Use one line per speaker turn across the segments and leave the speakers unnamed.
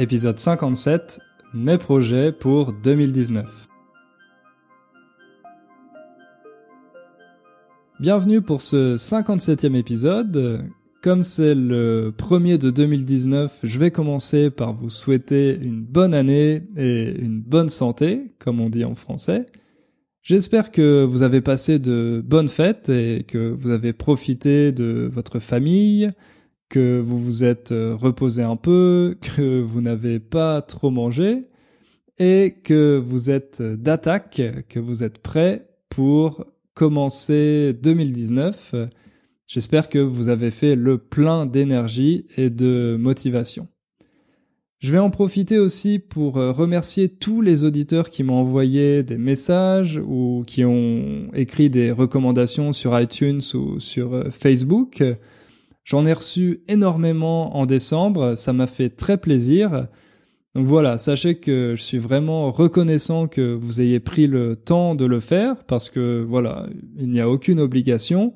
épisode 57, mes projets pour 2019. Bienvenue pour ce 57e épisode. Comme c'est le premier de 2019, je vais commencer par vous souhaiter une bonne année et une bonne santé, comme on dit en français. J'espère que vous avez passé de bonnes fêtes et que vous avez profité de votre famille, que vous vous êtes euh, reposé un peu, que vous n'avez pas trop mangé et que vous êtes d'attaque, que vous êtes prêt pour commencer 2019. J'espère que vous avez fait le plein d'énergie et de motivation. Je vais en profiter aussi pour euh, remercier tous les auditeurs qui m'ont envoyé des messages ou qui ont écrit des recommandations sur iTunes ou sur euh, Facebook. J'en ai reçu énormément en décembre, ça m'a fait très plaisir. Donc voilà, sachez que je suis vraiment reconnaissant que vous ayez pris le temps de le faire parce que voilà, il n'y a aucune obligation,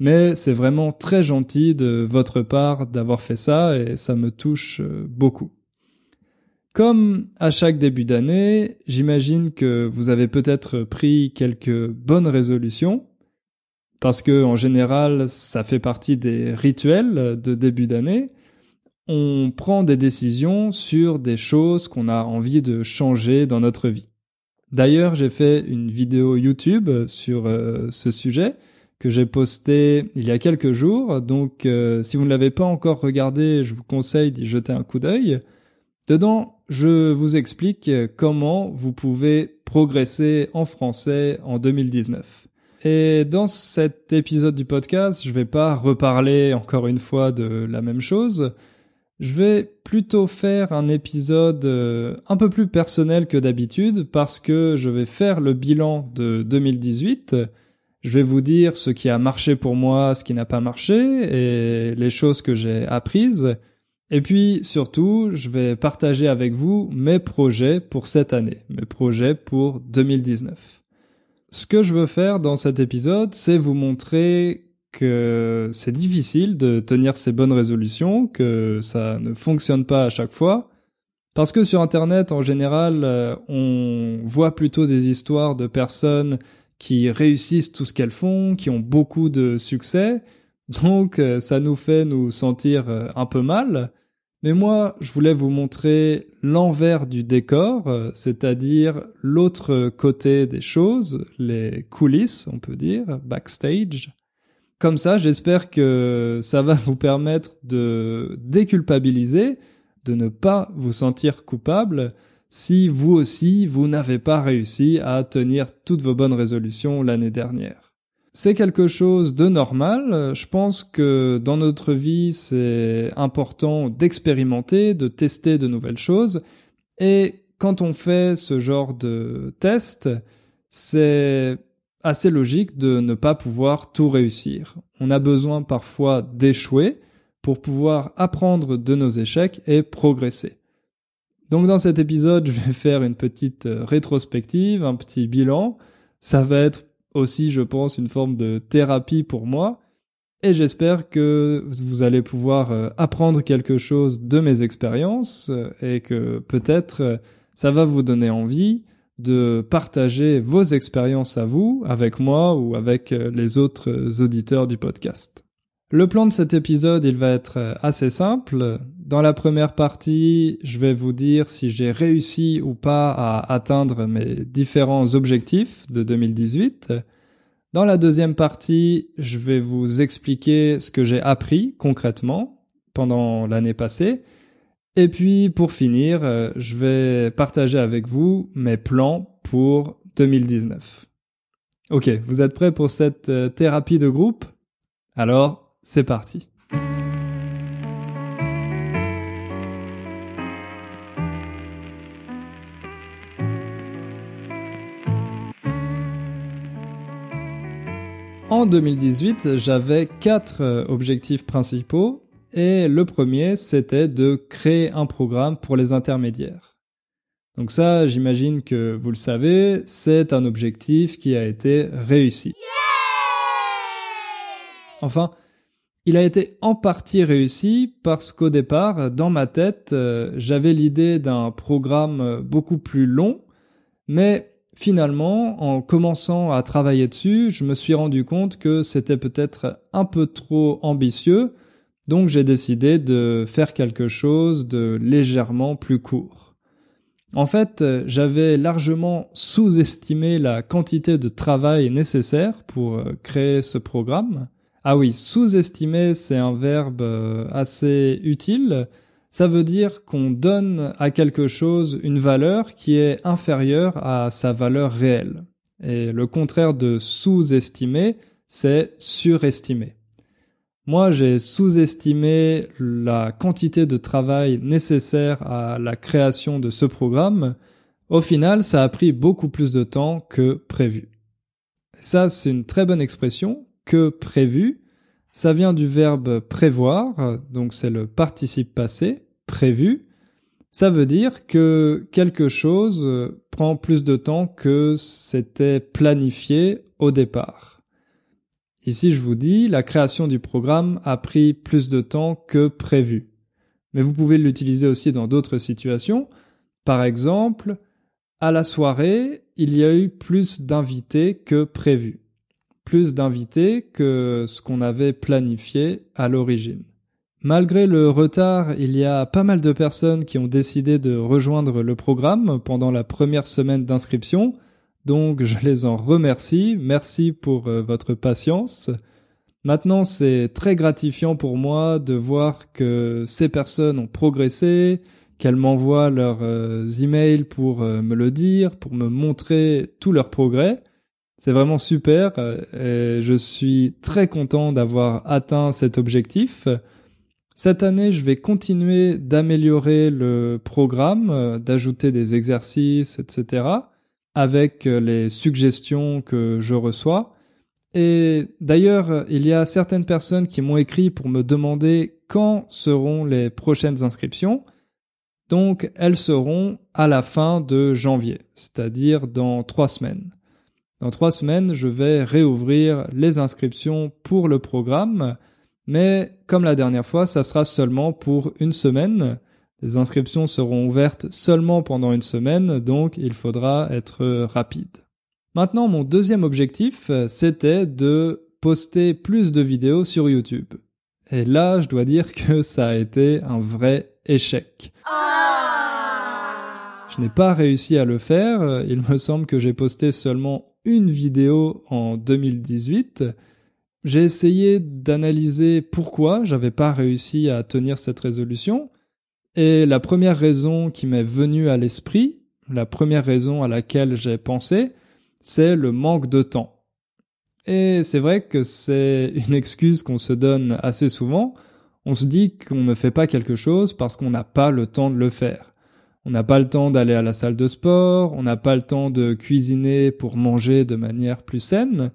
mais c'est vraiment très gentil de votre part d'avoir fait ça et ça me touche euh, beaucoup. Comme à chaque début d'année, j'imagine que vous avez peut-être pris quelques bonnes résolutions parce que en général, ça fait partie des rituels de début d'année. On prend des décisions sur des choses qu'on a envie de changer dans notre vie. D'ailleurs, j'ai fait une vidéo YouTube sur euh, ce sujet que j'ai posté il y a quelques jours. Donc, euh, si vous ne l'avez pas encore regardé, je vous conseille d'y jeter un coup d'œil. Dedans, je vous explique comment vous pouvez progresser en français en 2019. Et dans cet épisode du podcast, je vais pas reparler encore une fois de la même chose. Je vais plutôt faire un épisode euh, un peu plus personnel que d'habitude parce que je vais faire le bilan de 2018. Je vais vous dire ce qui a marché pour moi, ce qui n'a pas marché et les choses que j'ai apprises. Et puis surtout, je vais partager avec vous mes projets pour cette année, mes projets pour 2019. Ce que je veux faire dans cet épisode, c'est vous montrer que c'est difficile de tenir ces bonnes résolutions, que ça ne fonctionne pas à chaque fois. Parce que sur Internet, en général, euh, on voit plutôt des histoires de personnes qui réussissent tout ce qu'elles font, qui ont beaucoup de succès. Donc, euh, ça nous fait nous sentir euh, un peu mal. Mais moi, je voulais vous montrer l'envers du décor, euh, c'est-à-dire l'autre côté des choses, les coulisses, on peut dire, backstage. Comme ça, j'espère que ça va vous permettre de déculpabiliser, de ne pas vous sentir coupable si vous aussi, vous n'avez pas réussi à tenir toutes vos bonnes résolutions l'année dernière c'est quelque chose de normal. Je pense que dans notre vie, c'est important d'expérimenter, de tester de nouvelles choses. Et quand on fait ce genre de test, c'est assez logique de ne pas pouvoir tout réussir. On a besoin parfois d'échouer pour pouvoir apprendre de nos échecs et progresser. Donc dans cet épisode, je vais faire une petite rétrospective, un petit bilan. Ça va être aussi, je pense, une forme de thérapie pour moi. Et j'espère que vous allez pouvoir euh, apprendre quelque chose de mes expériences euh, et que peut-être euh, ça va vous donner envie de partager vos expériences à vous, avec moi ou avec les autres auditeurs du podcast. Le plan de cet épisode, il va être assez simple. Dans la première partie, je vais vous dire si j'ai réussi ou pas à atteindre mes différents objectifs de 2018. Dans la deuxième partie, je vais vous expliquer ce que j'ai appris concrètement pendant l'année passée. Et puis, pour finir, euh, je vais partager avec vous mes plans pour 2019. Ok, vous êtes prêts pour cette euh, thérapie de groupe? Alors, c'est parti. En 2018, j'avais quatre euh, objectifs principaux et le premier, c'était de créer un programme pour les intermédiaires. Donc ça, j'imagine que vous le savez, c'est un objectif qui a été réussi. Enfin, Il a été en partie réussi parce qu'au départ, dans ma tête, euh, j'avais l'idée d'un programme beaucoup plus long, mais finalement, en commençant à travailler dessus, je me suis rendu compte que c'était peut-être un peu trop ambitieux, donc j'ai décidé de faire quelque chose de légèrement plus court. En fait, j'avais largement sous-estimé la quantité de travail nécessaire pour euh, créer ce programme. Ah oui, sous-estimer, c'est un verbe euh, assez utile. Ça veut dire qu'on donne à quelque chose une valeur qui est inférieure à sa valeur réelle. Et le contraire de sous-estimer, c'est surestimer. Moi, j'ai sous-estimé la quantité de travail nécessaire à la création de ce programme. Au final, ça a pris beaucoup plus de temps que prévu. Ça, c'est une très bonne expression, que prévu. Ça vient du verbe prévoir, donc c'est le participe passé, prévu. Ça veut dire que quelque chose prend plus de temps que c'était planifié au départ. Ici, je vous dis, la création du programme a pris plus de temps que prévu. Mais vous pouvez l'utiliser aussi dans d'autres situations. Par exemple, à la soirée, il y a eu plus d'invités que prévu. Plus d'invités que ce qu'on avait planifié à l'origine. Malgré le retard, il y a pas mal de personnes qui ont décidé de rejoindre le programme pendant la première semaine d'inscription, donc je les en remercie. Merci pour euh, votre patience. Maintenant, c'est très gratifiant pour moi de voir que ces personnes ont progressé, qu'elles m'envoient leurs euh, emails pour euh, me le dire, pour me montrer tout leur progrès. C'est vraiment super et je suis très content d'avoir atteint cet objectif. Cette année, je vais continuer d'améliorer le programme, d'ajouter des exercices, etc avec euh, les suggestions que je reçois. Et d'ailleurs, il y a certaines personnes qui m'ont écrit pour me demander quand seront les prochaines inscriptions. Donc, elles seront à la fin de janvier, c'est-à-dire dans trois semaines. Dans trois semaines, je vais réouvrir les inscriptions pour le programme, mais comme la dernière fois, ça sera seulement pour une semaine. Les inscriptions seront ouvertes seulement pendant une semaine, donc il faudra être rapide. Maintenant, mon deuxième objectif, c'était de poster plus de vidéos sur YouTube. Et là, je dois dire que ça a été un vrai échec. N'ai pas réussi à le faire. Il me semble que j'ai posté seulement une vidéo en 2018. J'ai essayé d'analyser pourquoi j'avais pas réussi à tenir cette résolution. Et la première raison qui m'est venue à l'esprit, la première raison à laquelle j'ai pensé, c'est le manque de temps. Et c'est vrai que c'est une excuse qu'on se donne assez souvent. On se dit qu'on ne fait pas quelque chose parce qu'on n'a pas le temps de le faire. On n'a pas le temps d'aller à la salle de sport, on n'a pas le temps de cuisiner pour manger de manière plus saine,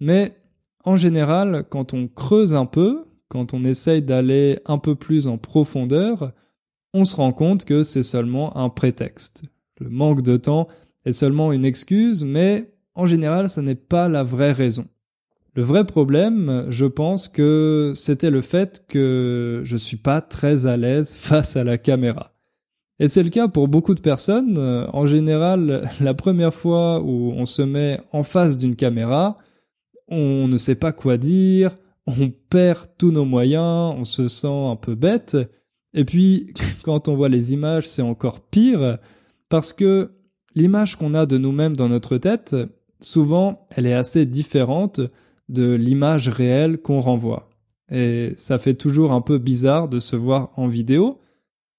mais en général, quand on creuse un peu, quand on essaye d'aller un peu plus en profondeur, on se rend compte que c'est seulement un prétexte. Le manque de temps est seulement une excuse, mais en général, ce n'est pas la vraie raison. Le vrai problème, je pense que c'était le fait que je suis pas très à l'aise face à la caméra. Et c'est le cas pour beaucoup de personnes. En général, la première fois où on se met en face d'une caméra, on ne sait pas quoi dire, on perd tous nos moyens, on se sent un peu bête, et puis, quand on voit les images, c'est encore pire, parce que l'image qu'on a de nous-mêmes dans notre tête, souvent, elle est assez différente de l'image réelle qu'on renvoie. Et ça fait toujours un peu bizarre de se voir en vidéo,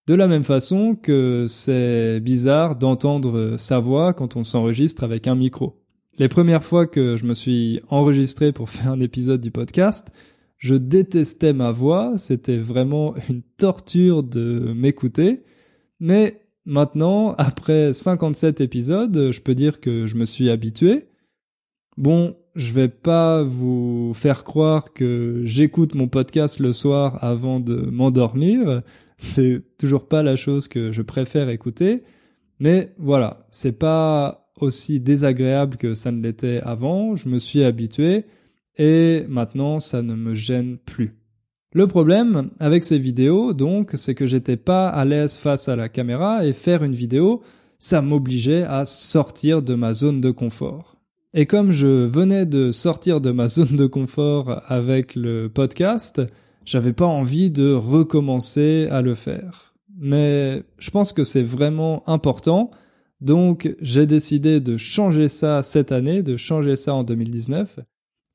de la même façon que c'est bizarre d'entendre sa voix quand on s'enregistre avec un micro. Les premières fois que je me suis enregistré pour faire un épisode du podcast, je détestais ma voix, c'était vraiment une torture de m'écouter. Mais maintenant, après 57 épisodes, je peux dire que je me suis habitué. Bon, je vais pas vous faire croire que j'écoute mon podcast le soir avant de m'endormir. C'est toujours pas la chose que je préfère écouter. Mais voilà, c'est pas aussi désagréable que ça ne l'était avant. Je me suis habitué et maintenant ça ne me gêne plus. Le problème avec ces vidéos, donc, c'est que j'étais pas à l'aise face à la caméra et faire une vidéo, ça m'obligeait à sortir de ma zone de confort. Et comme je venais de sortir de ma zone de confort avec le podcast, j'avais pas envie de recommencer à le faire. Mais je pense que c'est vraiment important, donc j'ai décidé de changer ça cette année, de changer ça en 2019,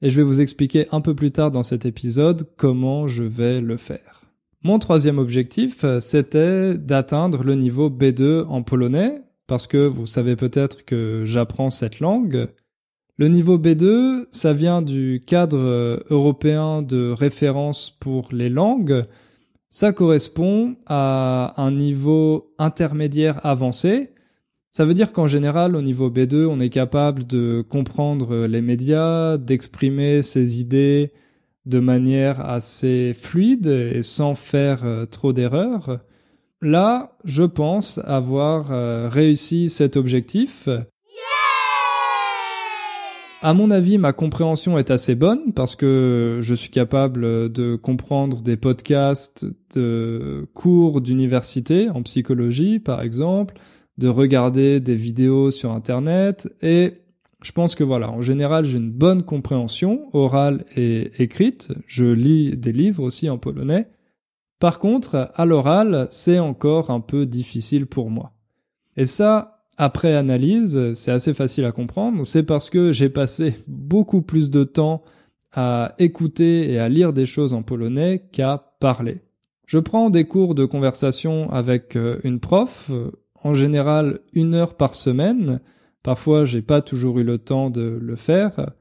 et je vais vous expliquer un peu plus tard dans cet épisode comment je vais le faire. Mon troisième objectif, c'était d'atteindre le niveau B2 en polonais, parce que vous savez peut-être que j'apprends cette langue, le niveau B2, ça vient du cadre euh, européen de référence pour les langues. Ça correspond à un niveau intermédiaire avancé. Ça veut dire qu'en général, au niveau B2, on est capable de comprendre les médias, d'exprimer ses idées de manière assez fluide et sans faire euh, trop d'erreurs. Là, je pense avoir euh, réussi cet objectif à mon avis, ma compréhension est assez bonne parce que je suis capable de comprendre des podcasts de cours d'université en psychologie, par exemple, de regarder des vidéos sur Internet et je pense que voilà, en général, j'ai une bonne compréhension orale et écrite. Je lis des livres aussi en polonais. Par contre, à l'oral, c'est encore un peu difficile pour moi. Et ça, après analyse, c'est assez facile à comprendre, c'est parce que j'ai passé beaucoup plus de temps à écouter et à lire des choses en polonais qu'à parler. Je prends des cours de conversation avec euh, une prof, euh, en général une heure par semaine. Parfois, j'ai pas toujours eu le temps de le faire.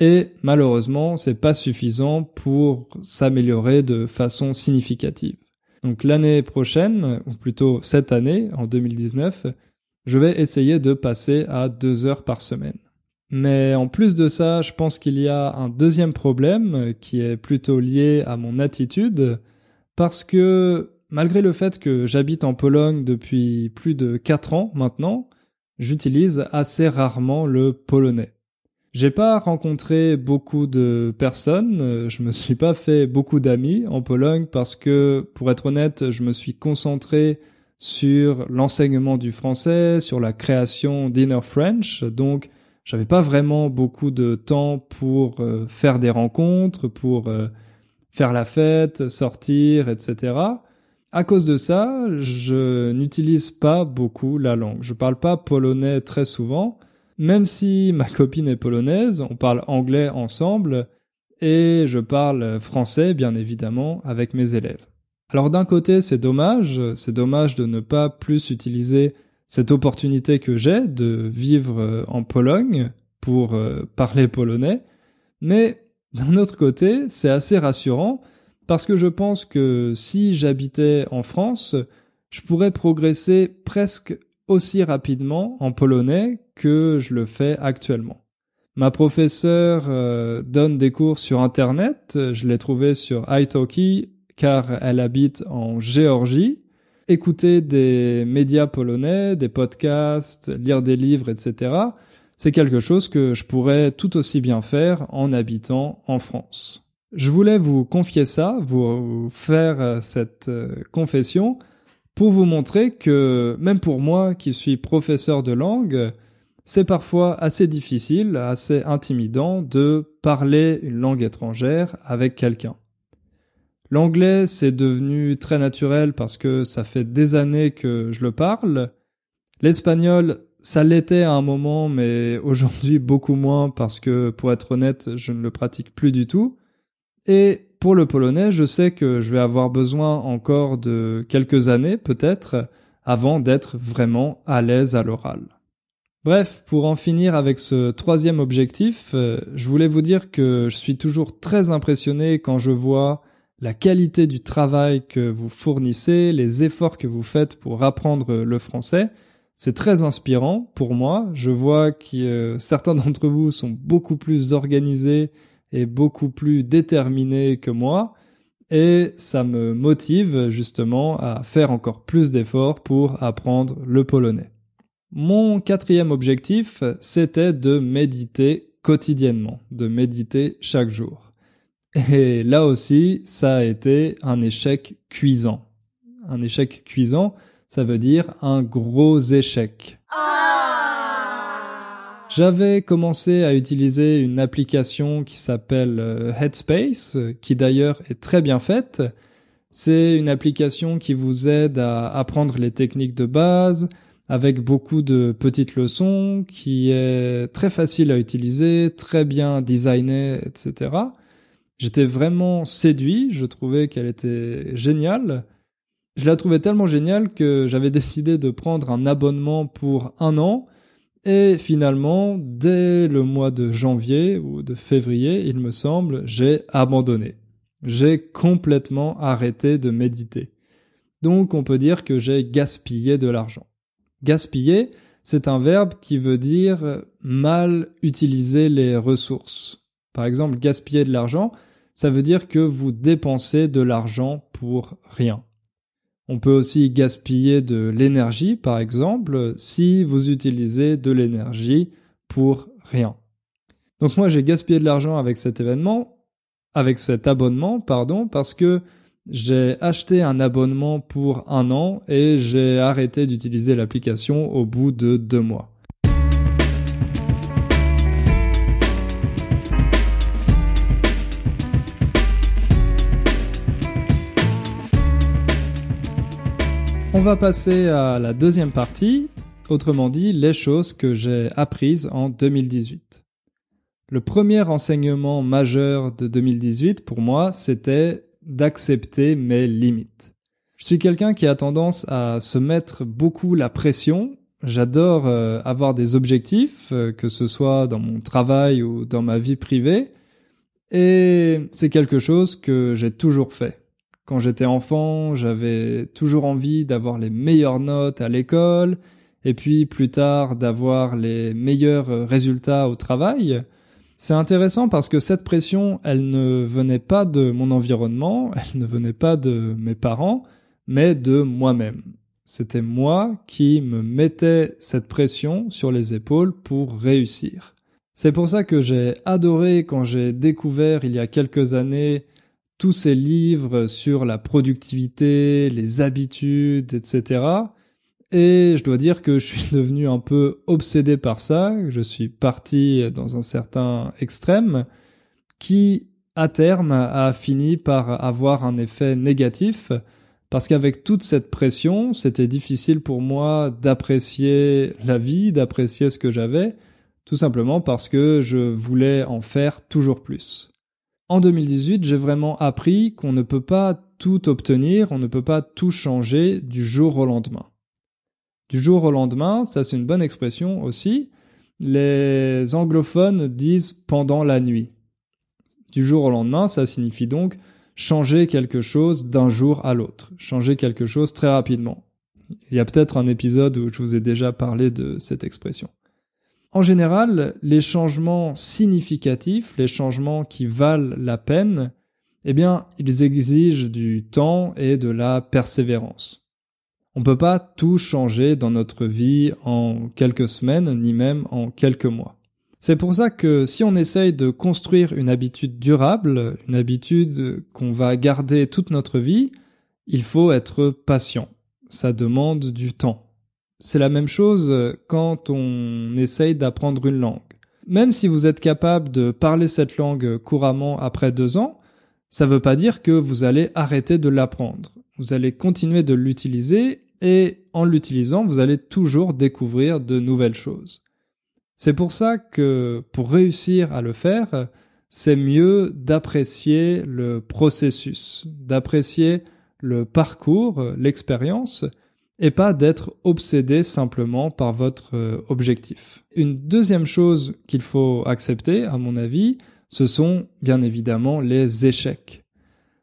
Et malheureusement, c'est pas suffisant pour s'améliorer de façon significative. Donc l'année prochaine, ou plutôt cette année, en 2019, je vais essayer de passer à deux heures par semaine. Mais en plus de ça, je pense qu'il y a un deuxième problème qui est plutôt lié à mon attitude, parce que malgré le fait que j'habite en Pologne depuis plus de quatre ans maintenant, j'utilise assez rarement le polonais. J'ai pas rencontré beaucoup de personnes, je me suis pas fait beaucoup d'amis en Pologne parce que, pour être honnête, je me suis concentré sur l'enseignement du français, sur la création d'Inner French. Donc, j'avais pas vraiment beaucoup de temps pour euh, faire des rencontres, pour euh, faire la fête, sortir, etc. À cause de ça, je n'utilise pas beaucoup la langue. Je parle pas polonais très souvent, même si ma copine est polonaise, on parle anglais ensemble et je parle français, bien évidemment, avec mes élèves. Alors d'un côté, c'est dommage, c'est dommage de ne pas plus utiliser cette opportunité que j'ai de vivre euh, en Pologne pour euh, parler polonais, mais d'un autre côté, c'est assez rassurant parce que je pense que si j'habitais en France, je pourrais progresser presque aussi rapidement en polonais que je le fais actuellement. Ma professeure euh, donne des cours sur Internet, je l'ai trouvé sur italki car elle habite en Géorgie. Écouter des médias polonais, des podcasts, lire des livres, etc., c'est quelque chose que je pourrais tout aussi bien faire en habitant en France. Je voulais vous confier ça, vous faire cette euh, confession, pour vous montrer que même pour moi qui suis professeur de langue, c'est parfois assez difficile, assez intimidant de parler une langue étrangère avec quelqu'un. L'anglais, c'est devenu très naturel parce que ça fait des années que je le parle. L'espagnol, ça l'était à un moment, mais aujourd'hui beaucoup moins parce que, pour être honnête, je ne le pratique plus du tout. Et pour le polonais, je sais que je vais avoir besoin encore de quelques années, peut-être, avant d'être vraiment à l'aise à l'oral. Bref, pour en finir avec ce troisième objectif, euh, je voulais vous dire que je suis toujours très impressionné quand je vois la qualité du travail que vous fournissez, les efforts que vous faites pour apprendre le français. C'est très inspirant pour moi. Je vois que euh, certains d'entre vous sont beaucoup plus organisés et beaucoup plus déterminés que moi. Et ça me motive justement à faire encore plus d'efforts pour apprendre le polonais. Mon quatrième objectif, c'était de méditer quotidiennement, de méditer chaque jour. Et là aussi, ça a été un échec cuisant. Un échec cuisant, ça veut dire un gros échec. J'avais commencé à utiliser une application qui s'appelle euh, Headspace, qui d'ailleurs est très bien faite. C'est une application qui vous aide à apprendre les techniques de base, avec beaucoup de petites leçons, qui est très facile à utiliser, très bien designée, etc. J'étais vraiment séduit, je trouvais qu'elle était géniale. Je la trouvais tellement géniale que j'avais décidé de prendre un abonnement pour un an, et finalement, dès le mois de janvier ou de février, il me semble, j'ai abandonné. J'ai complètement arrêté de méditer. Donc on peut dire que j'ai gaspillé de l'argent. Gaspiller, c'est un verbe qui veut dire mal utiliser les ressources. Par exemple, gaspiller de l'argent, ça veut dire que vous dépensez de l'argent pour rien. On peut aussi gaspiller de l'énergie, par exemple, si vous utilisez de l'énergie pour rien. Donc moi, j'ai gaspillé de l'argent avec cet événement, avec cet abonnement, pardon, parce que j'ai acheté un abonnement pour un an et j'ai arrêté d'utiliser l'application au bout de deux mois. On va passer à la deuxième partie, autrement dit les choses que j'ai apprises en 2018. Le premier enseignement majeur de 2018 pour moi, c'était d'accepter mes limites. Je suis quelqu'un qui a tendance à se mettre beaucoup la pression. J'adore euh, avoir des objectifs, euh, que ce soit dans mon travail ou dans ma vie privée. Et c'est quelque chose que j'ai toujours fait. Quand j'étais enfant, j'avais toujours envie d'avoir les meilleures notes à l'école, et puis plus tard d'avoir les meilleurs résultats au travail. C'est intéressant parce que cette pression, elle ne venait pas de mon environnement, elle ne venait pas de mes parents, mais de moi-même. C'était moi qui me mettais cette pression sur les épaules pour réussir. C'est pour ça que j'ai adoré quand j'ai découvert il y a quelques années tous ces livres sur la productivité, les habitudes, etc. Et je dois dire que je suis devenu un peu obsédé par ça. Je suis parti dans un certain extrême qui, à terme, a fini par avoir un effet négatif parce qu'avec toute cette pression, c'était difficile pour moi d'apprécier la vie, d'apprécier ce que j'avais, tout simplement parce que je voulais en faire toujours plus. En 2018, j'ai vraiment appris qu'on ne peut pas tout obtenir, on ne peut pas tout changer du jour au lendemain. Du jour au lendemain, ça c'est une bonne expression aussi. Les anglophones disent pendant la nuit. Du jour au lendemain, ça signifie donc changer quelque chose d'un jour à l'autre, changer quelque chose très rapidement. Il y a peut-être un épisode où je vous ai déjà parlé de cette expression. En général, les changements significatifs, les changements qui valent la peine, eh bien, ils exigent du temps et de la persévérance. On peut pas tout changer dans notre vie en quelques semaines, ni même en quelques mois. C'est pour ça que si on essaye de construire une habitude durable, une habitude qu'on va garder toute notre vie, il faut être patient. Ça demande du temps. C'est la même chose quand on essaye d'apprendre une langue. Même si vous êtes capable de parler cette langue couramment après deux ans, ça ne veut pas dire que vous allez arrêter de l'apprendre vous allez continuer de l'utiliser et en l'utilisant, vous allez toujours découvrir de nouvelles choses. C'est pour ça que pour réussir à le faire, c'est mieux d'apprécier le processus, d'apprécier le parcours, l'expérience, et pas d'être obsédé simplement par votre objectif. Une deuxième chose qu'il faut accepter, à mon avis, ce sont bien évidemment les échecs.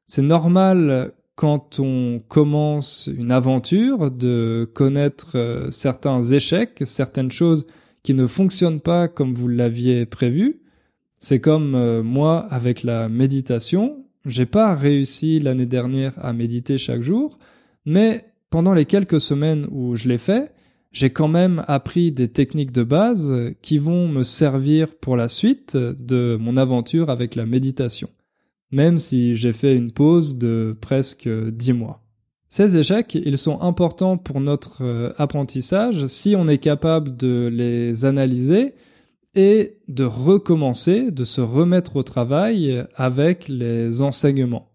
C'est normal quand on commence une aventure, de connaître euh, certains échecs, certaines choses qui ne fonctionnent pas comme vous l'aviez prévu. C'est comme euh, moi avec la méditation. J'ai pas réussi l'année dernière à méditer chaque jour, mais pendant les quelques semaines où je l'ai fait, j'ai quand même appris des techniques de base qui vont me servir pour la suite de mon aventure avec la méditation. même si j'ai fait une pause de presque dix mois. Ces échecs, ils sont importants pour notre euh, apprentissage si on est capable de les analyser et de recommencer, de se remettre au travail avec les enseignements,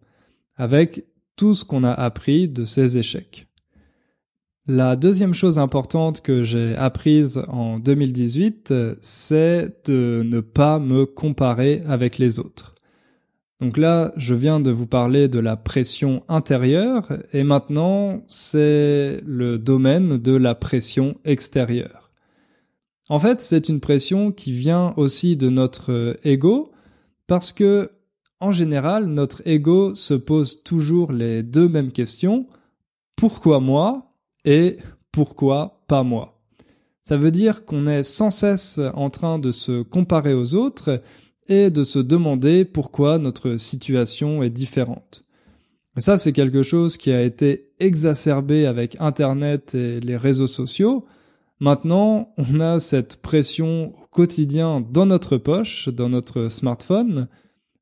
avec tout ce qu'on a appris de ces échecs. La deuxième chose importante que j'ai apprise en 2018, c'est de ne pas me comparer avec les autres. Donc là, je viens de vous parler de la pression intérieure et maintenant, c'est le domaine de la pression extérieure. En fait, c'est une pression qui vient aussi de notre ego parce que, en général, notre ego se pose toujours les deux mêmes questions. Pourquoi moi? Et pourquoi pas moi? Ça veut dire qu'on est sans cesse en train de se comparer aux autres et de se demander pourquoi notre situation est différente. Ça, c'est quelque chose qui a été exacerbé avec Internet et les réseaux sociaux. Maintenant, on a cette pression au quotidien dans notre poche, dans notre smartphone.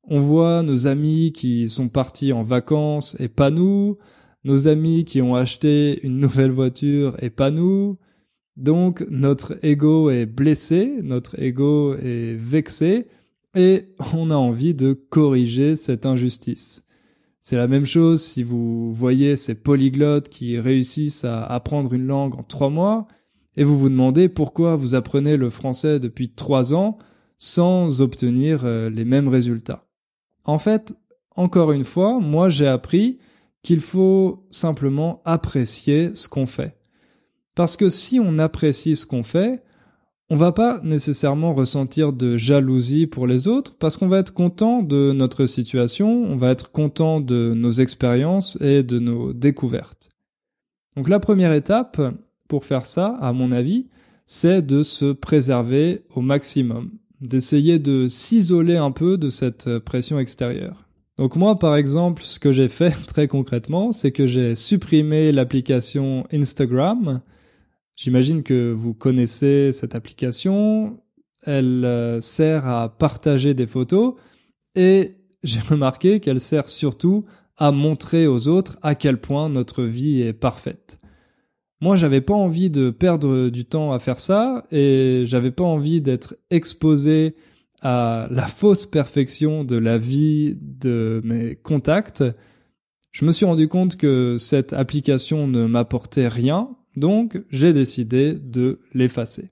On voit nos amis qui sont partis en vacances et pas nous, nos amis qui ont acheté une nouvelle voiture et pas nous. Donc notre ego est blessé, notre ego est vexé, et on a envie de corriger cette injustice. C'est la même chose si vous voyez ces polyglottes qui réussissent à apprendre une langue en trois mois, et vous vous demandez pourquoi vous apprenez le français depuis trois ans sans obtenir euh, les mêmes résultats. En fait, encore une fois, moi j'ai appris qu'il faut simplement apprécier ce qu'on fait. Parce que si on apprécie ce qu'on fait, on va pas nécessairement ressentir de jalousie pour les autres parce qu'on va être content de notre situation, on va être content de nos expériences et de nos découvertes. Donc la première étape pour faire ça, à mon avis, c'est de se préserver au maximum, d'essayer de s'isoler un peu de cette pression extérieure. Donc moi, par exemple, ce que j'ai fait très concrètement, c'est que j'ai supprimé l'application Instagram, J'imagine que vous connaissez cette application. Elle euh, sert à partager des photos et j'ai remarqué qu'elle sert surtout à montrer aux autres à quel point notre vie est parfaite. Moi, j'avais pas envie de perdre du temps à faire ça et j'avais pas envie d'être exposé à la fausse perfection de la vie de mes contacts. Je me suis rendu compte que cette application ne m'apportait rien donc j'ai décidé de l'effacer.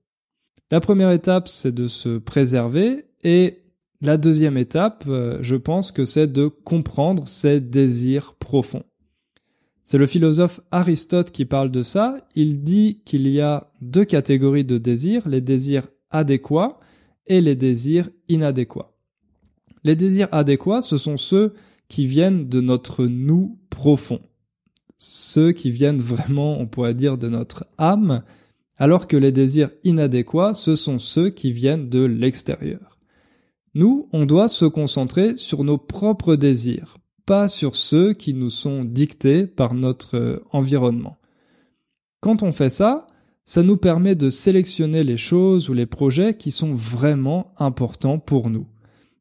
La première étape, c'est de se préserver et la deuxième étape, euh, je pense que c'est de comprendre ses désirs profonds. C'est le philosophe Aristote qui parle de ça. Il dit qu'il y a deux catégories de désirs, les désirs adéquats les désirs inadéquats. Les désirs adéquats, ce sont ceux qui viennent de notre nous profond ceux qui viennent vraiment, on pourrait dire, de notre âme, alors que les désirs inadéquats, ce sont ceux qui viennent de l'extérieur. Nous, on doit se concentrer sur nos propres désirs, pas sur ceux qui nous sont dictés par notre environnement. Quand on fait ça, ça nous permet de sélectionner les choses ou les projets qui sont vraiment importants pour nous,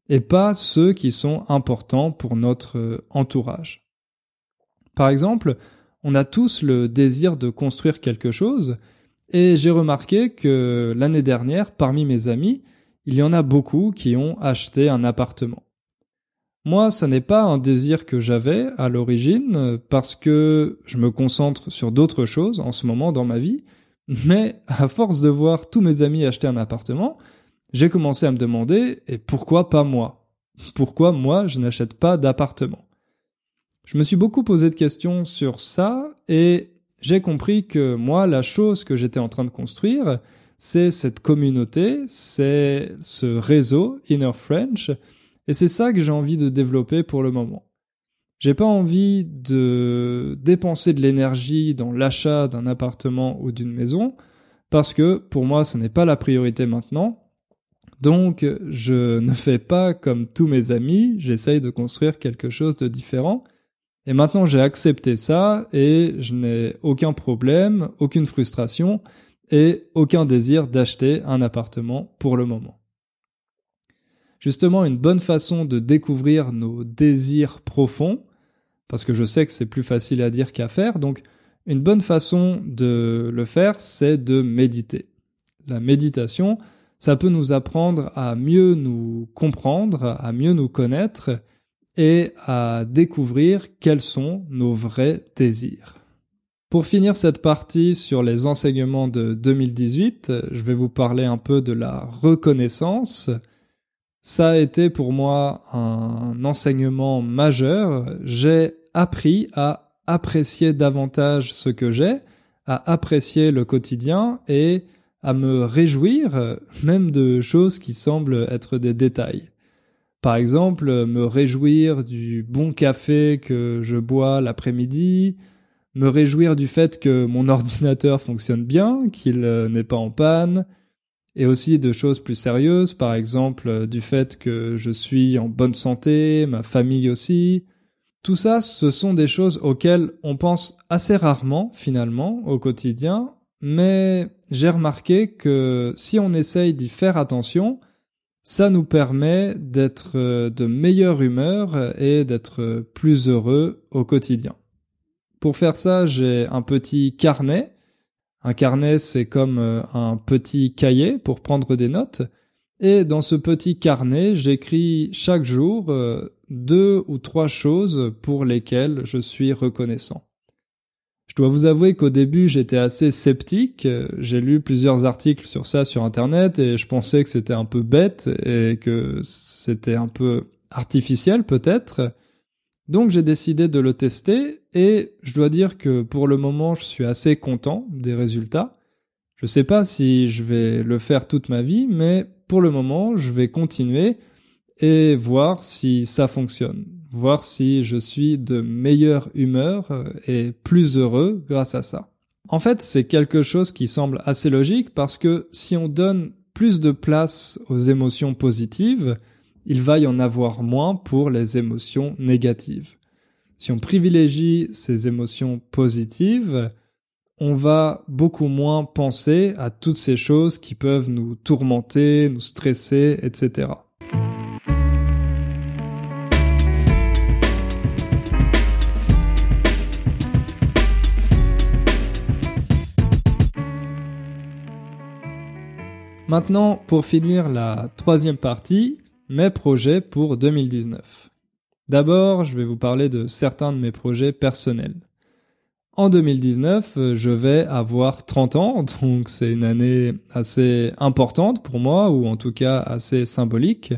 et pas ceux qui sont importants pour notre euh, entourage. Par exemple, on a tous le désir de construire quelque chose, et j'ai remarqué que l'année dernière, parmi mes amis, il y en a beaucoup qui ont acheté un appartement. Moi, ça n'est pas un désir que j'avais à l'origine, parce que je me concentre sur d'autres choses en ce moment dans ma vie, mais à force de voir tous mes amis acheter un appartement, j'ai commencé à me demander, et pourquoi pas moi? Pourquoi moi je n'achète pas d'appartement? Je me suis beaucoup posé de questions sur ça et j'ai compris que moi, la chose que j'étais en train de construire, c'est cette communauté, c'est ce réseau Inner French, et c'est ça que j'ai envie de développer pour le moment. J'ai pas envie de dépenser de l'énergie dans l'achat d'un appartement ou d'une maison, parce que pour moi, ce n'est pas la priorité maintenant. Donc, je ne fais pas comme tous mes amis, j'essaye de construire quelque chose de différent. Et maintenant, j'ai accepté ça et je n'ai aucun problème, aucune frustration et aucun désir d'acheter un appartement pour le moment. Justement une bonne façon de découvrir nos désirs profonds, parce que je sais que c'est plus facile à dire qu'à faire, donc une bonne façon de le faire, c'est de méditer. La méditation, ça peut nous apprendre à mieux nous comprendre, à mieux nous connaître et à découvrir quels sont nos vrais désirs. Pour finir cette partie sur les enseignements de 2018, je vais vous parler un peu de la reconnaissance. Ça a été pour moi un enseignement majeur. J'ai appris à apprécier davantage ce que j'ai, à apprécier le quotidien et à me réjouir même de choses qui semblent être des détails. Par exemple, me réjouir du bon café que je bois l'après-midi, me réjouir du fait que mon ordinateur fonctionne bien, qu'il euh, n'est pas en panne, et aussi de choses plus sérieuses, par exemple euh, du fait que je suis en bonne santé, ma famille aussi. Tout ça, ce sont des choses auxquelles on pense assez rarement finalement au quotidien, mais j'ai remarqué que si on essaye d'y faire attention, ça nous permet d'être euh, de meilleure humeur et d'être plus heureux au quotidien. Pour faire ça, j'ai un petit carnet. Un carnet, c'est comme euh, un petit cahier pour prendre des notes. Et dans ce petit carnet, j'écris chaque jour euh, deux ou trois choses pour lesquelles je suis reconnaissant. Je dois vous avouer qu'au début j'étais assez sceptique, j'ai lu plusieurs articles sur ça sur internet et je pensais que c'était un peu bête et que c'était un peu artificiel peut-être, donc j'ai décidé de le tester et je dois dire que pour le moment je suis assez content des résultats. Je sais pas si je vais le faire toute ma vie, mais pour le moment je vais continuer et voir si ça fonctionne, voir si je suis de meilleure humeur et plus heureux grâce à ça. En fait, c'est quelque chose qui semble assez logique parce que si on donne plus de place aux émotions positives, il va y en avoir moins pour les émotions négatives. Si on privilégie ces émotions positives, on va beaucoup moins penser à toutes ces choses qui peuvent nous tourmenter, nous stresser, etc. Maintenant, pour finir la troisième partie, mes projets pour 2019. D'abord, je vais vous parler de certains de mes projets personnels. En 2019, je vais avoir 30 ans, donc c'est une année assez importante pour moi, ou en tout cas assez symbolique.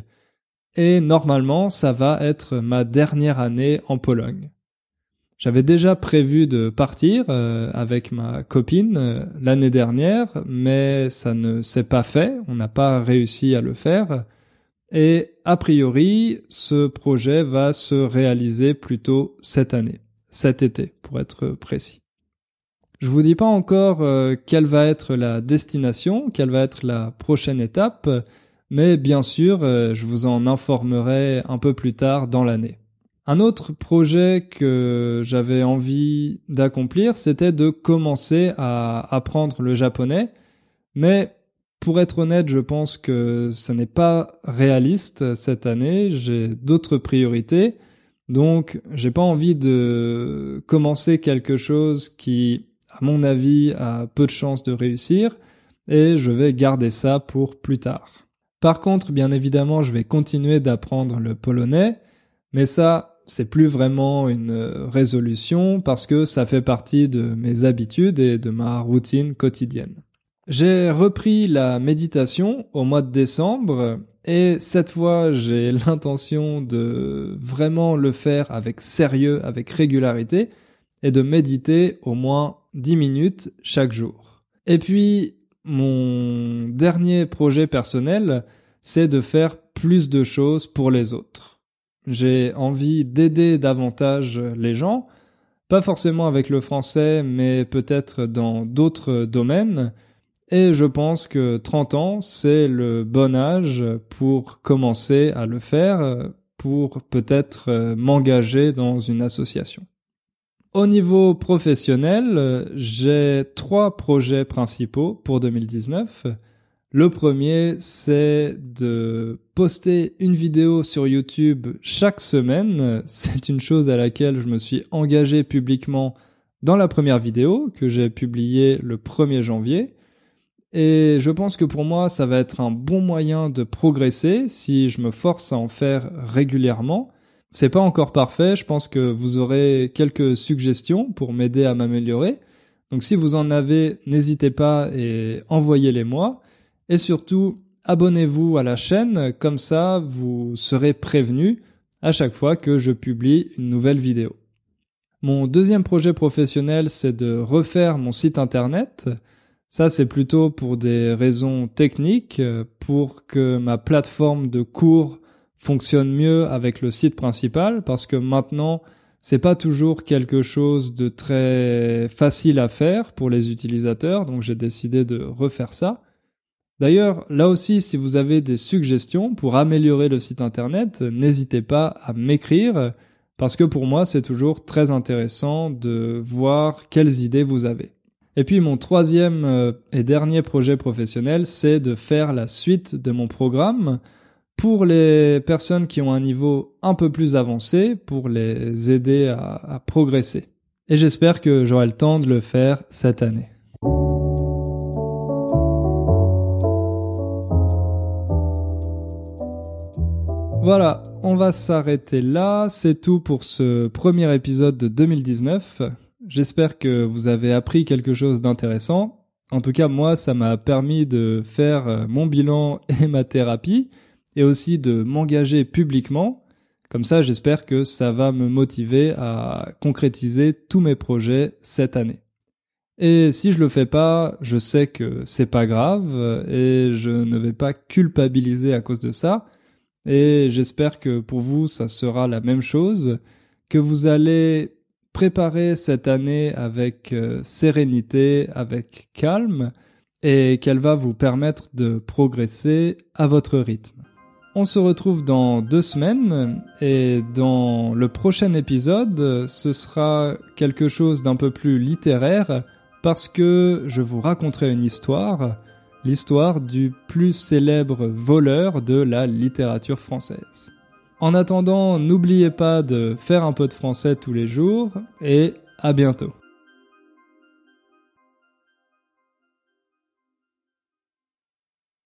Et normalement, ça va être ma dernière année en Pologne. J'avais déjà prévu de partir euh, avec ma copine euh, l'année dernière, mais ça ne s'est pas fait, on n'a pas réussi à le faire. Et a priori, ce projet va se réaliser plutôt cette année, cet été pour être précis. Je vous dis pas encore euh, quelle va être la destination, quelle va être la prochaine étape, mais bien sûr, euh, je vous en informerai un peu plus tard dans l'année. Un autre projet que j'avais envie d'accomplir, c'était de commencer à apprendre le japonais, mais pour être honnête, je pense que ce n'est pas réaliste cette année. J'ai d'autres priorités. Donc, j'ai pas envie de commencer quelque chose qui, à mon avis, a peu de chances de réussir et je vais garder ça pour plus tard. Par contre, bien évidemment, je vais continuer d'apprendre le polonais, mais ça, c'est plus vraiment une résolution parce que ça fait partie de mes habitudes et de ma routine quotidienne. J'ai repris la méditation au mois de décembre et cette fois j'ai l'intention de vraiment le faire avec sérieux, avec régularité et de méditer au moins 10 minutes chaque jour. Et puis mon dernier projet personnel, c'est de faire plus de choses pour les autres. J'ai envie d'aider davantage les gens, pas forcément avec le français, mais peut-être dans d'autres domaines, et je pense que 30 ans, c'est le bon âge pour commencer à le faire, pour peut-être euh, m'engager dans une association. Au niveau professionnel, j'ai trois projets principaux pour 2019. Le premier, c'est de poster une vidéo sur YouTube chaque semaine. C'est une chose à laquelle je me suis engagé publiquement dans la première vidéo que j'ai publiée le 1er janvier. Et je pense que pour moi, ça va être un bon moyen de progresser si je me force à en faire régulièrement. C'est pas encore parfait, je pense que vous aurez quelques suggestions pour m'aider à m'améliorer. Donc si vous en avez, n'hésitez pas et envoyez-les moi. Et surtout, abonnez-vous à la chaîne, comme ça vous serez prévenu à chaque fois que je publie une nouvelle vidéo. Mon deuxième projet professionnel, c'est de refaire mon site internet. Ça, c'est plutôt pour des raisons techniques, pour que ma plateforme de cours fonctionne mieux avec le site principal, parce que maintenant, c'est pas toujours quelque chose de très facile à faire pour les utilisateurs, donc j'ai décidé de refaire ça. D'ailleurs, là aussi, si vous avez des suggestions pour améliorer le site internet, n'hésitez pas à m'écrire parce que pour moi, c'est toujours très intéressant de voir quelles idées vous avez. Et puis mon troisième euh, et dernier projet professionnel, c'est de faire la suite de mon programme pour les personnes qui ont un niveau un peu plus avancé, pour les aider à, à progresser. Et j'espère que j'aurai le temps de le faire cette année. Voilà, on va s'arrêter là. C'est tout pour ce premier épisode de 2019. J'espère que vous avez appris quelque chose d'intéressant. En tout cas, moi, ça m'a permis de faire mon bilan et ma thérapie, et aussi de m'engager publiquement. Comme ça, j'espère que ça va me motiver à concrétiser tous mes projets cette année. Et si je le fais pas, je sais que c'est pas grave et je ne vais pas culpabiliser à cause de ça. Et j'espère que pour vous, ça sera la même chose, que vous allez préparer cette année avec euh, sérénité, avec calme, et qu'elle va vous permettre de progresser à votre rythme. On se retrouve dans deux semaines et dans le prochain épisode, ce sera quelque chose d'un peu plus littéraire parce que je vous raconterai une histoire l'histoire du plus célèbre voleur de la littérature française. En attendant, n'oubliez pas de faire un peu de français tous les jours et à bientôt.